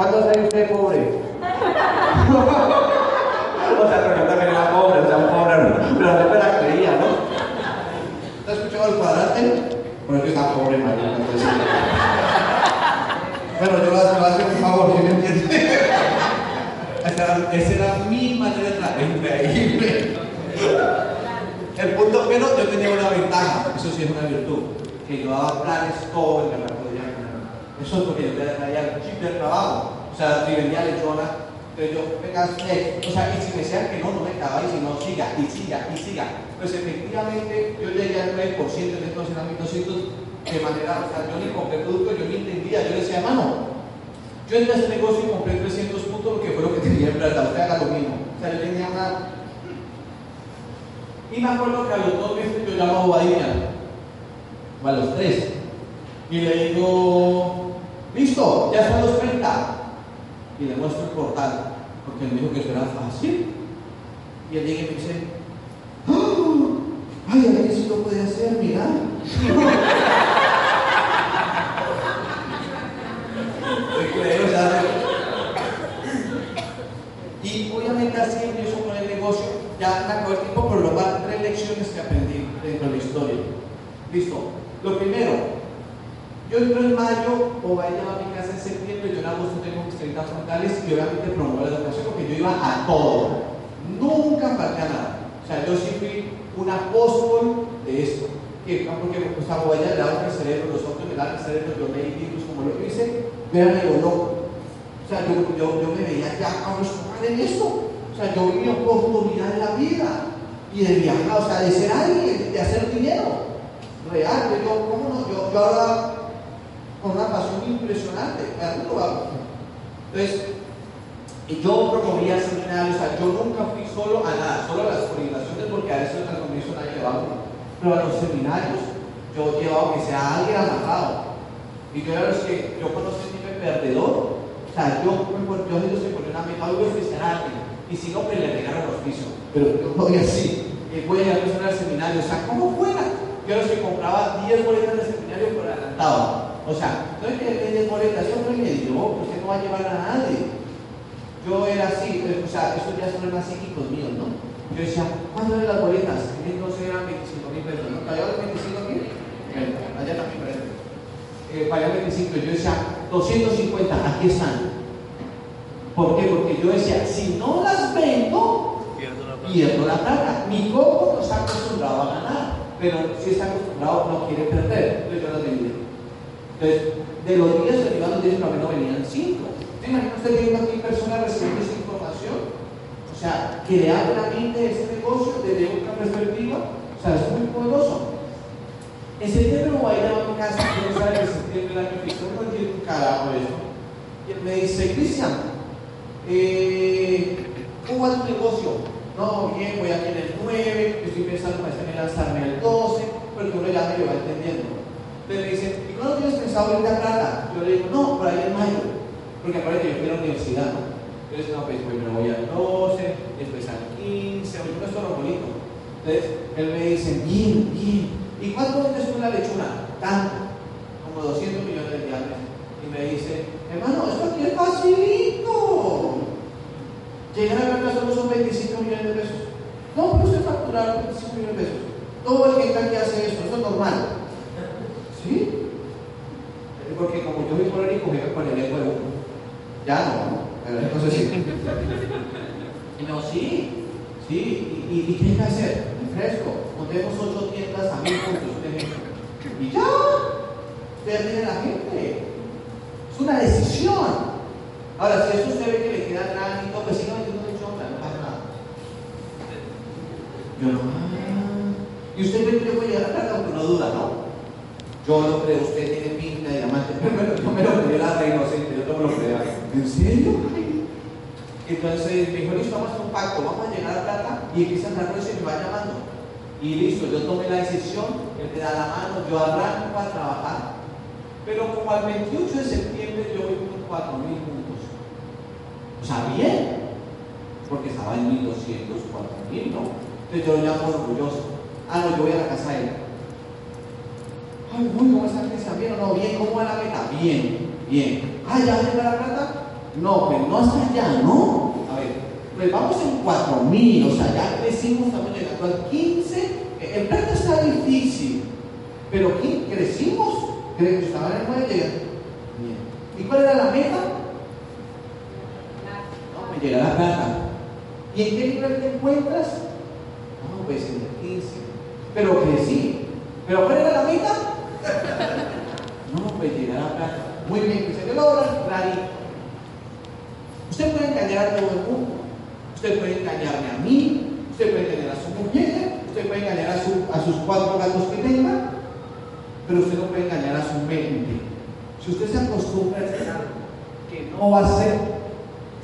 ¿Cuántos años usted pobre? o sea, pero yo también era pobre, o sea, un pobre, pero no me la creía, ¿no? ¿Te has escuchado el cuadrante? Bueno, es que está pobre, María, entonces. Bueno, yo lo hacer un favor, ¿sí me entiendes? Esa era, mi manera de trabajar, increíble. El punto, pero yo tenía una ventaja, eso sí es una virtud, que yo daba planes todo el que porque yo traía el chip del trabajo, o sea, si vendía lechona, entonces yo, venga, eh, o sea, y si me decían que no, no me acababa, y si no, siga, y siga, y siga. Pues efectivamente yo llegué al 9% en estos entrenamientos de manera, o sea, yo ni compré producto, yo ni entendía, yo decía, hermano, yo entré a este negocio y compré 300 puntos porque fue lo que tenía en plata, usted haga lo mismo. O sea, yo tenía una... Y me acuerdo que a los dos meses yo llamo a Bobadilla, o a los tres, y le digo, listo, ya son los 30 y le muestro el portal, porque me dijo que eso era fácil. Y él llega y me dice, ¡Ah! ¡ay, a ver si lo puede hacer, mira! y obviamente así empiezo con el negocio, ya me acabó el tiempo, pero lo van tres lecciones que aprendí dentro de la historia. Listo. Lo primero, yo entro en mayo o vaya a mi casa en septiembre, yo en agosto tengo mis 30 frontales y obviamente promuevo la educación porque yo iba a todo. Nunca falté a nada. O sea, yo sí fui un apóstol de esto. Que, porque pues, a Guaya le daba el cerebro, los otros me daban cerebro, yo leí libros como lo que hice, vean yo loco. O sea, yo, yo, yo me veía ya, a en esto. O sea, yo vi mi oportunidad en la vida y de viajar, o sea, de ser alguien, de hacer dinero real. Yo, ¿cómo no? Yo, yo ahora con una pasión impresionante. Entonces, yo promovía seminarios, o sea, yo nunca fui solo a nada, solo a las coordinaciones, porque a veces las coordinaciones nadie llevaba. Pero a los seminarios, yo llevaba que sea alguien amarrado. Y yo era los que, yo conocí a mi perdedor. O sea, yo, yo, yo se ponía una meta, voy a a alguien. Y si no, pues le pegaron el oficio. Pero yo voy así. Y voy a ir a al seminario. O sea, ¿cómo fuera? Yo era los que compraba 10 boletas de seminario por adelantado. O sea, no es que le desmoralización no me dio, usted no va a llevar a nadie. Yo era así, o sea, estos ya son más psíquicos míos, ¿no? Yo decía, ¿cuánto eran las boletas? Entonces eran 25 mil pesos, ¿no? ¿Pagaban 25 mil? allá también parece. Eh, pagaban 25, yo decía, 250, aquí están. ¿Por qué? Porque yo decía, si no las vendo, pierdo la plata. Mi coco no está acostumbrado a ganar, pero si está acostumbrado no quiere perder. Entonces yo las vendí. Entonces, de los 10 derivados 10 para no venían 5. ¿Se imagina usted viendo aquí personas recibiendo esa información? O sea, que abre la mente este negocio desde otra perspectiva, o sea, es muy poderoso. En septiembre voy a ir a mi casa, yo no sabe que septiembre año que no entiendo un carajo eso. Y él me dice, Cristian, eh, ¿cómo va tu negocio? No, bien, voy aquí en el 9, estoy pensando en lanzarme el 12, pero tú le me va entendiendo. Entonces me dicen, ¿y cuándo tienes pensado irte a plata? Yo le digo, no, por ahí en mayo. Porque aparte yo fui a la universidad. Entonces, no, pues primero voy al 12, después al 15, yo no estoy bonito. Entonces, él me dice, bien, bien. ¿Y cuánto vendes tú la lechuna? Tanto, como 200 millones de dólares. Y me dice, hermano, esto aquí es facilito. Llegar a la solo son 25 millones de pesos. No, pero usted facturar 25 millones de pesos. Todo el que está aquí hace esto, eso es normal. ¿Sí? Porque como me con el lengua de uno. Ya no, entonces sí. No, sí, sí. ¿Y, y, qué hay que hacer? Fresco. Montemos ocho tiendas a mil puntos, ejemplo. Y ya. Usted tiene la gente. Es una decisión. Ahora, si eso usted ve que le queda grande y todo, pues siga metiendo de chonga, no pasa nada. Yo no. Ah. Y usted ve que yo voy a llegar a la casa, no duda, ¿no? Yo lo creo, usted tiene pinta de diamante. Primero me dio la inocente, yo no me lo creo. ¿En serio? Entonces me dijo, listo, vamos a hacer un pacto, vamos a llegar a plata y empiezan a y me va llamando. Y listo, yo tomé la decisión, él me da la mano, yo arranco a trabajar. Pero como al 28 de septiembre yo voy con 4 mil puntos. O sea, bien, porque estaba en 1200, 4000, ¿no? Entonces yo lo llamo orgulloso. Ah, no, yo voy a la casa de él. Ay, uy, ¿cómo está Cristian? ¿Bien o no? Bien, ¿cómo va la meta? Bien, bien. Ah, ¿ya llega la plata? No, pero no hasta allá, ¿no? A ver, pues vamos en 4000, o sea, ya crecimos, estamos llegando al 15. El plata está difícil, pero ¿qué? crecimos, creo que estaba en el 9 Bien. ¿Y cuál era la meta? No, me llega la plata. ¿Y en qué nivel te encuentras? No, pues en el 15. Pero crecí. ¿Pero cuál era la meta? No, pues llegar a Muy bien, que se te logra, clarito. Usted puede engañar a todo el mundo. Usted puede engañarme a mí, usted puede engañar a su mujer, usted puede engañar a, sus cuatro gatos que tenga, pero usted no puede engañar a su mente. Si usted se acostumbra a hacer algo que no va a ser,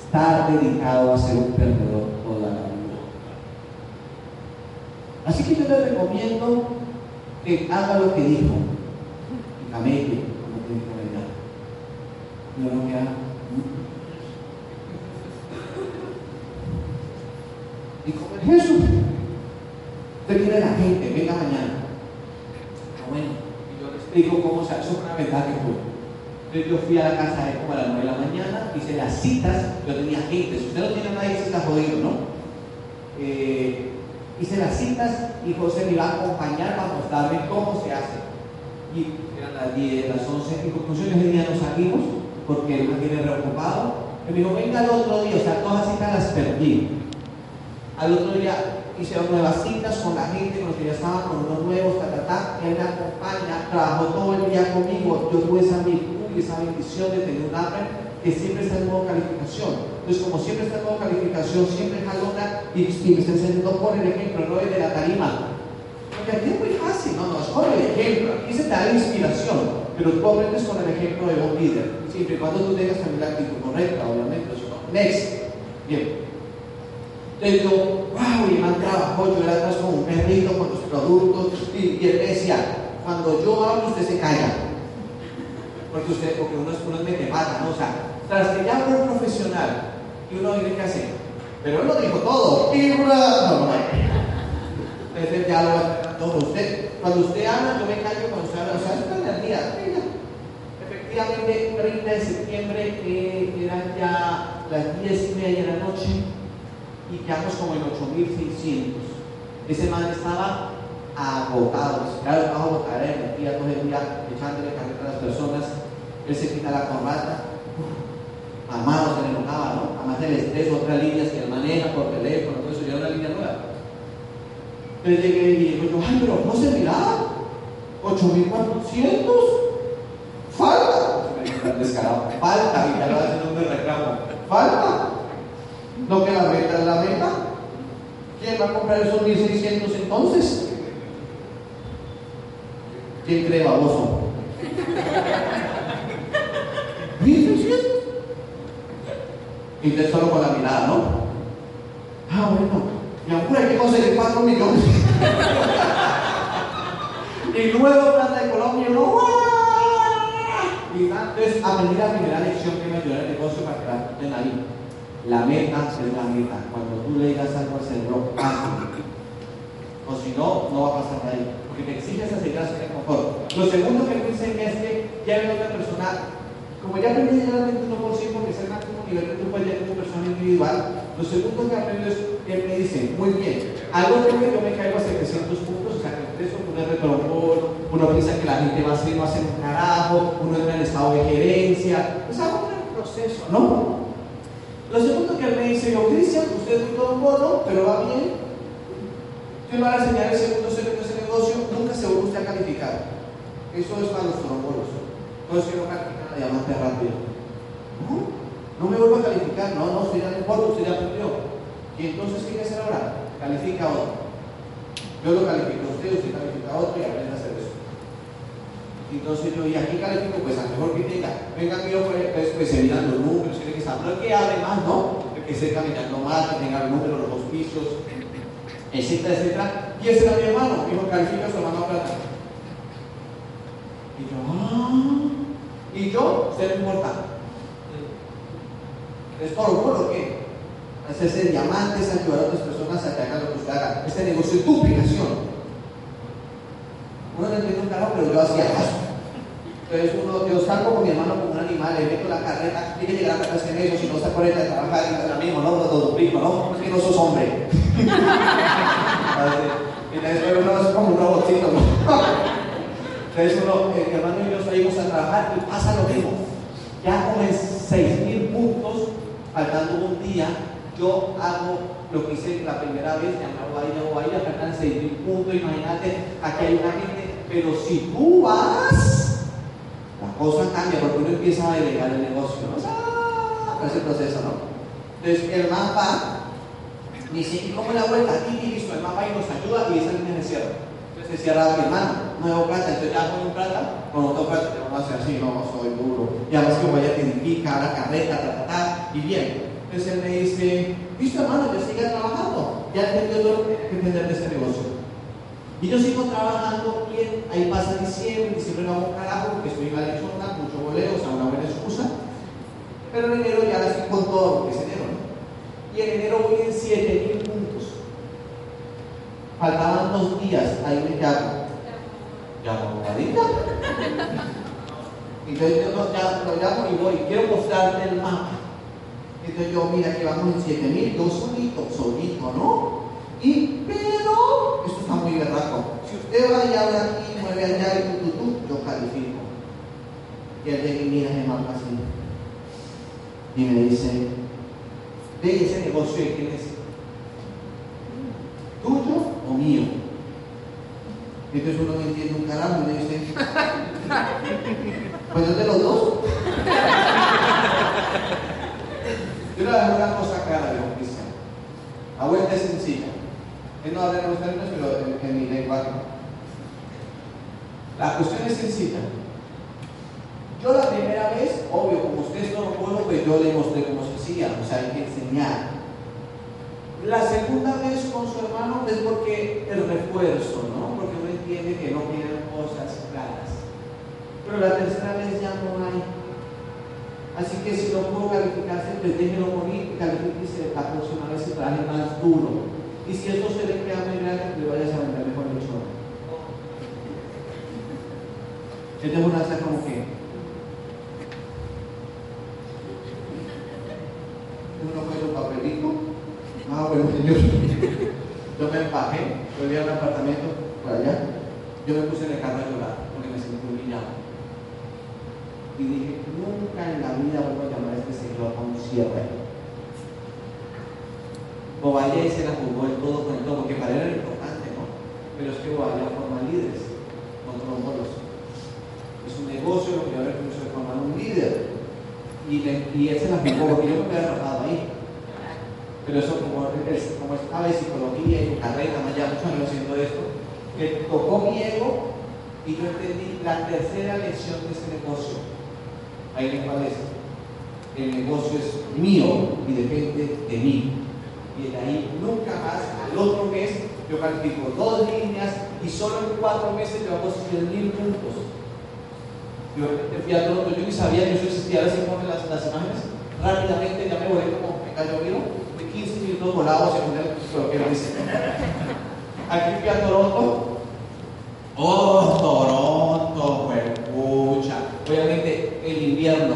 estar dedicado a ser un perdedor toda la vida. Así que yo le recomiendo que haga lo que dijo, y camello, como tiene que camellar. No lo que haga. Y como en Jesús, usted quiere la gente, venga mañana. Ah, y yo le explico cómo se hace una verdad que fue. Entonces yo fui a la casa de como a las 9 de la mañana, hice las citas, yo tenía gente, si usted no tiene nadie, se está jodido, ¿no? Eh, hice las citas y José me iba a acompañar para mostrarme cómo se hace. Y eran las 10, las 11, en conclusión ese día nos salimos porque él me tiene preocupado. Y me dijo, venga el otro día, o sea, todas las citas las perdí. Al otro día hice nuevas citas con la gente, con los que ya estaban, con unos nuevos, ta, ta, ta. Él me acompaña, trabajó todo el día conmigo. Yo tuve esa virtud y esa bendición de tener un hambre que siempre está en modo calificación. Entonces, como siempre está en modo calificación, siempre jalona y, y me está enseñando por el ejemplo, no es de la tarima. Porque aquí es muy fácil, no, no, es con el ejemplo. Aquí se te da la inspiración, pero tú aprendes con el ejemplo de un líder. Siempre y cuando tú tengas también la actitud correcta, obviamente. Next. Bien. Entonces yo, wow, y man trabajó, yo era atrás como un perrito con los productos, y, él decía, cuando yo hablo usted se calla. Porque usted, porque uno es, uno es mata, ¿no? O sea, tras que ya fue profesional, y uno tiene que hacer. Pero él lo dijo todo. Y no, no, Entonces ya lo todo. Usted, cuando usted habla, yo me callo cuando usted habla. O sea, es una energía. Efectivamente, 30 de septiembre eh, eran ya las 10 y media de la noche y quedamos como en 8600. Ese man estaba agotado, claro, estaba agotado, energía todo el día echándole carreta a las personas. Él se quita la corbata, amado se le enojaba, ¿no? Además del estrés, otras líneas que él maneja por teléfono, todo eso, ya una línea nueva. Entonces llegué y digo yo, ay, pero no se miraba, 8400, falta. Descarado, falta, y ya lo hacen un reclamo, falta. No que la venta es la meta. ¿Quién va a comprar esos 1600 entonces? ¿Quién cree baboso? ¿1600? Y usted solo con la mirada, ¿no? Ah, bueno. Y aún hay que conseguir 4 millones. y luego plata de Colombia, no. Entonces aprendí la primera lección que me ayudó en el negocio para que la ahí. La meta es la meta. Cuando tú le digas algo al cerebro, hazlo. O si no, no va a pasar de ahí. Porque te exiges a seguir haciendo confort. Lo segundo que me dicen es que ya ven otra persona, como ya aprendí ya el 21% porque es el máximo nivel tú puedes llegar como persona individual, lo segundo que aprendo es que me dice, muy bien, algo que yo me caigo a 700 puntos, eso uno es uno piensa que la gente va a hacer, va a hacer un carajo, uno entra en estado de gerencia, es algo en el proceso, ¿no? Lo segundo que él me dice, yo, Cristian, usted es todo un bono, pero va bien. Yo le voy a enseñar el segundo secreto de ese negocio, nunca se vuelve usted a calificar. Eso es para los trombolos. No es que no califican a diamante rápido. No, no me vuelvo a calificar, no, no, usted ya no importa, usted ya aprendió. Y entonces, ¿qué hay que hacer ahora? Califica otro. Yo lo califico a usted, usted califica a otro y aprende a hacer eso. Entonces yo, ¿y aquí califico? Pues a mejor que diga, venga, yo pues, pues se miran los números, tiene que empezar. No que abre más, no. El que esté caminando más, que tenga el número, los auspicios, etcétera, etcétera. Y ese era mi hermano. Dijo, califica a su hermano plata. Y yo, ah. Y yo, usted no importa. ¿Es por orgullo o qué? Hacerse diamantes, ayudar a otras personas a que hagan lo que usted haga. Este negocio es duplicación. Uno no entiende un carro, pero yo hacía caso. Entonces uno, yo salgo con mi hermano como un animal, le meto la carreta, tiene que llegar a la casa en eso, si no se acuerda de trabajar, y el amigo, no, no, duplico, no, es que no sos hombre. después uno es como un robotito. Entonces uno, mi hermano y yo salimos a trabajar y pasa lo mismo. Ya con 6 mil puntos, faltando un día, yo hago lo que hice la primera vez, ahí, hago ahí, faltan 6 mil puntos, imagínate, aquí hay una gente, pero si tú vas, la cosa cambia porque uno empieza a delegar el negocio, ¿no? O ese proceso, ¿no? Entonces el mapa dice, ¿y cómo la vuelta? Y listo, el mapa ahí nos ayuda y esa línea se cierra. Entonces se cierra mi hermano, nuevo plata, entonces ya con un plata, con otro plata, te vamos a hacer así, no, soy duro. Ya ves que voy a identificar la carreta, ta, ta, ta, y bien. Entonces él me dice, listo hermano, ya siga trabajando, ya todo lo que entender de este negocio. Y yo sigo trabajando bien, ahí pasa diciembre, diciembre no hago carajo porque estoy en Arizona, mucho boleo, o sea, una buena excusa. Pero en enero ya estoy con todo lo que es enero, ¿no? Y en enero voy en 7000 puntos. Faltaban dos días, ahí me llamo. Llamo Marita. Entonces yo lo llamo, lo llamo y voy, quiero mostrarte el mapa. Entonces yo, mira que vamos en 7000, yo solito, solito, ¿no? Y, pero, esto está muy berraco. Si usted va y habla aquí, mueve allá y tú, tú, yo califico. Y llega y mira ese mapa así. Y me dice, ve ese negocio de quién es. ¿Tuyo o mío? Y entonces uno no entiende un carajo y me dice, pues es de los dos. Yo le voy a dejar una cosa clara, dijo Cristian. La vuelta es sencilla. Él no habla en los términos, pero en, en mi lenguaje. La cuestión es sencilla. Yo la primera vez, obvio, como ustedes no lo puedo, pues yo le mostré cómo se hacía, o sea, hay que enseñar. La segunda vez con su hermano es porque el refuerzo, ¿no? Porque uno entiende que no tienen cosas claras. Pero la tercera vez ya no hay. Así que si no puedo calificarse, pues déjelo morir y califíquese la próxima vez se traje más duro. Y si esto se le queda muy grande, le vayas a vender mejor chorro. Esta es una hacer como que. Uno fue su papelito. Ah, bueno, señor. Yo me empajé, volví a un apartamento por allá. Yo me puse en el carro a llorar porque me sentí humillado. Y dije, nunca en la vida vuelvo a llamar a este señor a un cierre. Bobaya se la jugó el todo con el todo, porque para él era importante, ¿no? Pero es que Bobaya forma líderes, no trombolos. Es un negocio lo que ahora se formar un líder. Y, le, y él se la jugó, porque yo me hubiera rajado ahí. Pero eso, como, es, como estaba de psicología y carrera, más ya muchos años haciendo esto, que tocó mi ego y yo entendí la tercera lección de ese negocio. Ahí me parece. El negocio es mío y depende de mí. Y de ahí nunca más, al otro mes, yo califico dos líneas y solo en cuatro meses hago 100 mil puntos. Yo fui a Toronto, yo ni sabía que eso existía, ahora sí ponen las, las imágenes. Rápidamente ya me volé como me cayó vino, de 15 minutos volados y poner lo que dice. Aquí fui a Toronto. Oh, Toronto, pues, pucha. Obviamente el invierno,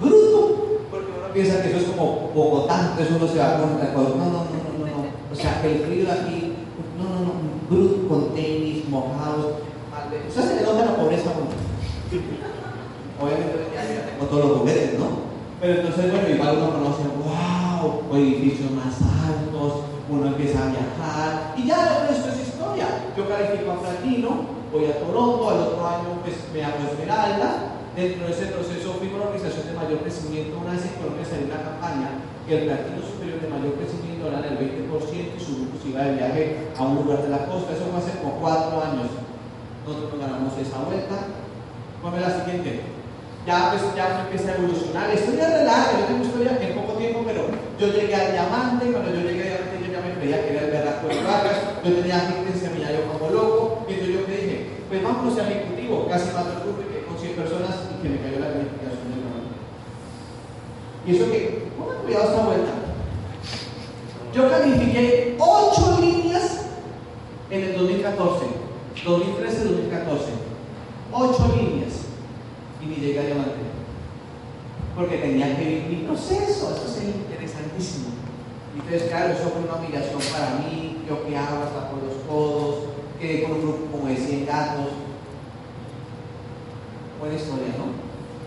bruto, porque uno piensa que eso es como Bogotá, entonces uno se va con el No, no, no, no, no. O sea, el frío aquí, no, no, no, bruto, con tenis, mojados. O sea, se le nota la pobreza. Obviamente ya todos los juguetes, ¿no? Pero entonces, bueno, igual uno conoce, wow, o edificios más altos, uno empieza a viajar, y ya el resto es historia. Yo califico a platino, voy a Toronto, al otro año pues me hago esmeralda. Dentro de ese proceso fui con la organización de mayor crecimiento, una vez en Colombia salió una campaña que el platino superior de mayor crecimiento era del 20% y su grupo se iba de viaje a un lugar de la costa. Eso fue hace como cuatro años. Nosotros ganamos esa vuelta. Ponme la siguiente. Ya, pues, ya empieza a evolucionar. La historia es yo tengo historia Yo llegué a diamante, cuando yo llegué a diamante yo ya me creía que era el verdadero de Vargas, yo tenía gente en seminario como loco, y entonces yo me dije, pues vámonos al ejecutivo, casi más el grupo que con 100 personas y que me cayó la calificación del momento. Y eso que, pongan cuidado esta vuelta. Yo califiqué 8 líneas en el 2014, 2013-2014. 8 líneas y ni llegué a diamante. Porque tenía que vivir mi proceso, eso es interesantísimo. Y entonces, claro, eso fue una humillación para mí, yo hago hasta por los codos, quedé con un grupo como de 100 gatos. Buena historia, ¿no?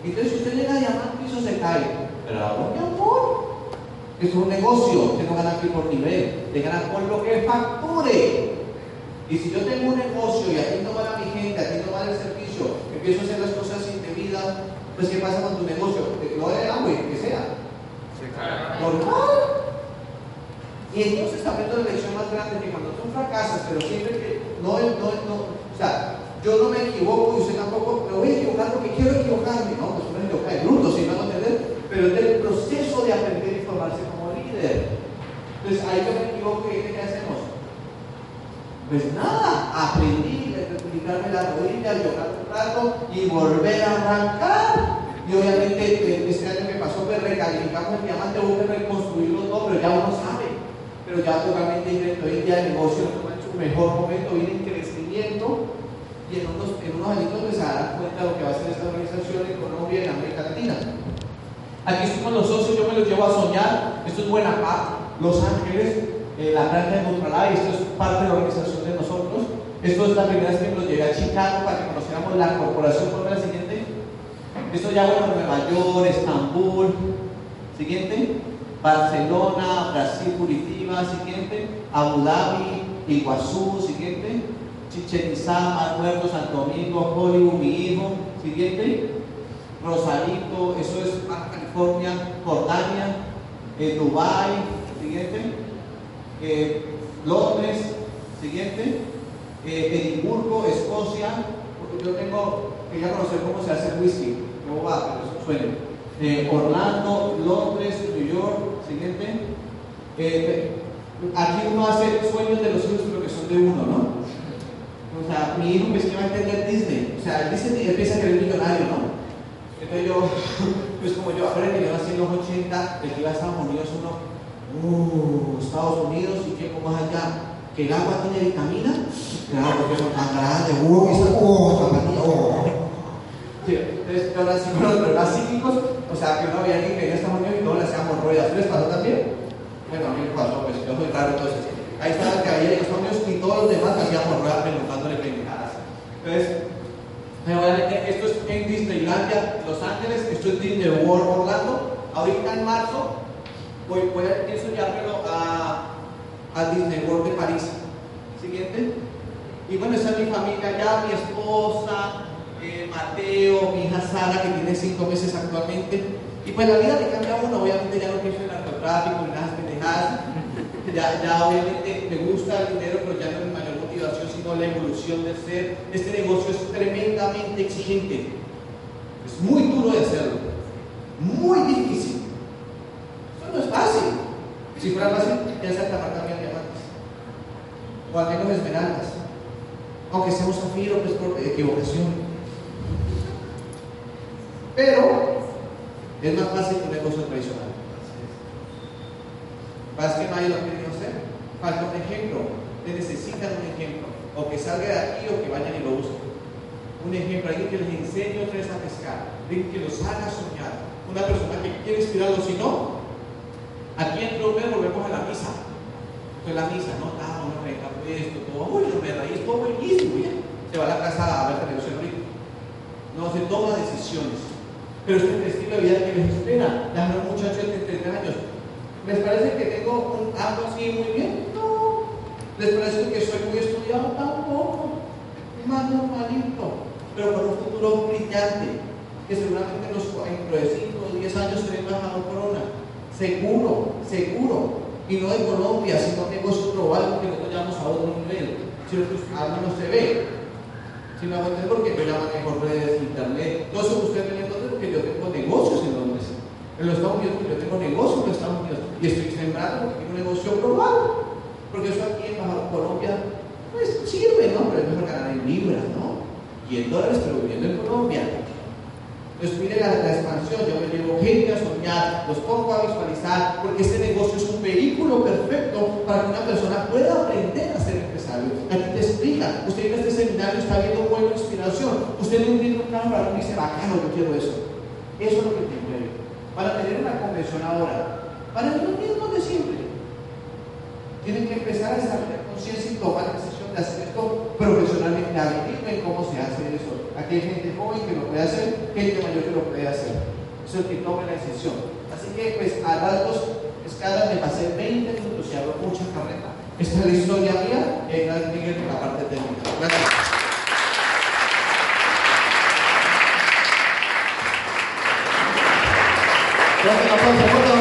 Entonces, usted llega a diamante, eso se cae. Pero ahora, mi amor, es un negocio, usted no gana aquí por nivel, te gana por lo que facture. Y si yo tengo un negocio y atiendo mal a mi gente, atiendo mal el servicio, empiezo a hacer las cosas pues ¿qué pasa con tu negocio? No de agua, que sea. Normal. Y entonces aprendo la lección más grande que cuando tú fracasas, pero siempre que no, no, no, o sea, yo no me equivoco y usted tampoco, me voy a equivocar porque quiero equivocarme, no, pues uno equivoca de bruto, si no a entender, pero es del proceso de aprender y formarse como líder. Entonces ahí yo me equivoco y ¿qué hacemos? Pues nada, aprendí a replicarme la rodilla, llorar y volver a arrancar. Y obviamente eh, este año que pasó, pues recalificamos el diamante, hubo que reconstruirlo todo, pero ya uno sabe. Pero ya totalmente hoy en día el negocio en su mejor momento, viene en crecimiento y en unos, en unos años pues, se darán cuenta de lo que va a ser esta organización en Colombia y en América Latina. Aquí estamos los socios, yo me los llevo a soñar. Esto es Buena Paz, Los Ángeles, eh, la granja de y esto es parte de la organización de nosotros. Esto es la primera vez que nos llevé a Chicago para que la corporación. por la siguiente? Esto ya bueno, Nueva York, Estambul. Siguiente. Barcelona, Brasil, Curitiba. Siguiente. Abu Dhabi, Iguazú. Siguiente. Chichen Itzá, Muerto, Santo Domingo, Hollywood, mi hijo. Siguiente. Rosarito, eso es California, Jordania, eh, Dubai. Siguiente eh, Londres, siguiente, eh, Edimburgo, Escocia, yo tengo, que ya conocer cómo se hace el whisky, no va, pero eso suena. Eh, Orlando, Londres, New York, siguiente. aquí uno hace sueños de los hijos, pero que son de uno, ¿no? O sea, mi hijo me va a entender Disney. O sea, Disney empieza a querer millonario, ¿no? Entonces yo, pues como yo, que yo nací en los 80, el que iba a Estados Unidos uno uh, Estados Unidos y tiempo más allá, que el agua tiene vitamina, claro, porque son tan grandes, uh, esa, uh, uh. Sí, entonces, yo nací con los problemas psíquicos, o sea, que no había alguien que en Estados Unidos y todos le hacíamos ruedas. ¿Les pasó también? Bueno, a mí me pasó, pues yo soy raro, entonces. Ahí estaba que Estados Unidos y todos los demás hacíamos ruedas preguntándole pendejadas. Entonces, esto es en Disneylandia, Los Ángeles, esto es Disney World Orlando. Ahorita en marzo voy, voy a, pienso a, a Disney World de París. Siguiente. Y bueno, esa es mi familia ya, mi esposa, eh, Mateo, mi hija Sara, que tiene cinco meses actualmente. Y pues la vida le cambia a uno, obviamente ya no pienso en narcotráfico, en nada pendejadas. Ya, ya obviamente me gusta el dinero, pero ya no es mi mayor motivación, sino la evolución del ser. Este negocio es tremendamente exigente. Es muy duro de hacerlo. Muy difícil no es fácil. Si fuera fácil, ya se marca bien diamantes. O al menos esmeraldas. Aunque seamos zafiro, pues por equivocación. Pero es más fácil que un negocio tradicional. Pasa que nadie lo quiere hacer. Falta un ejemplo. Te necesitan un ejemplo. O que salga de aquí o que vayan y lo busquen. Un ejemplo, alguien que les enseñe a ustedes a pescar, alguien que los haga soñar. Una persona que quiere inspirarlos, si no, Aquí entre un mes volvemos a la misa. Entonces la misa, no, ah, no, venga, esto, todo, uy, me reí, todo buenísimo. Se va a la casa a ver televisión ahorita. No, se toma decisiones. Pero este es el estilo de vida que les espera. No muchachos de 33 años. ¿Les parece que tengo un, algo así muy bien? No. ¿Les parece que soy muy estudiado? Tampoco. Más normalito. Pero con un futuro brillante. Que seguramente los, dentro de 5 o 10 años seré embajador corona seguro, seguro, y no de Colombia, sino negocio global, porque nosotros llamamos a otro nivel, sino que algo no se ve. Si me porque yo ya manejo redes, internet, todo eso que ustedes ven entonces porque yo tengo negocios en Londres. en los Estados Unidos, yo tengo negocio en los Estados Unidos y estoy sembrando porque tengo un negocio global. Porque eso aquí en Colombia, pues sirve, ¿no? Pero es mejor ganar en libras, ¿no? Y en dólares, pero viviendo en Colombia. Entonces, mire la, expansión, yo me llevo gente a soñar, los pongo a visualizar, porque este negocio es un vehículo perfecto para que una persona pueda aprender a ser empresario. Aquí te explica, usted en este seminario está viendo buena inspiración, usted no tiene un carro para y dice, bacano, yo quiero eso. Eso es lo que te mueve. Para tener una convención ahora, para los mismos de siempre. Tienen que empezar a desarrollar conciencia y tomar la decisión de hacer esto profesionalmente. Averigüen cómo se hace eso. Aquí hay gente joven que lo puede hacer, gente mayor que lo puede hacer. Eso es que tome la decisión. Así que, pues, a rasgos escalas me pasé 20 minutos y hablo mucha carreta. Esta es la historia mía gracias Miguel por la parte técnica. Gracias. Gracias,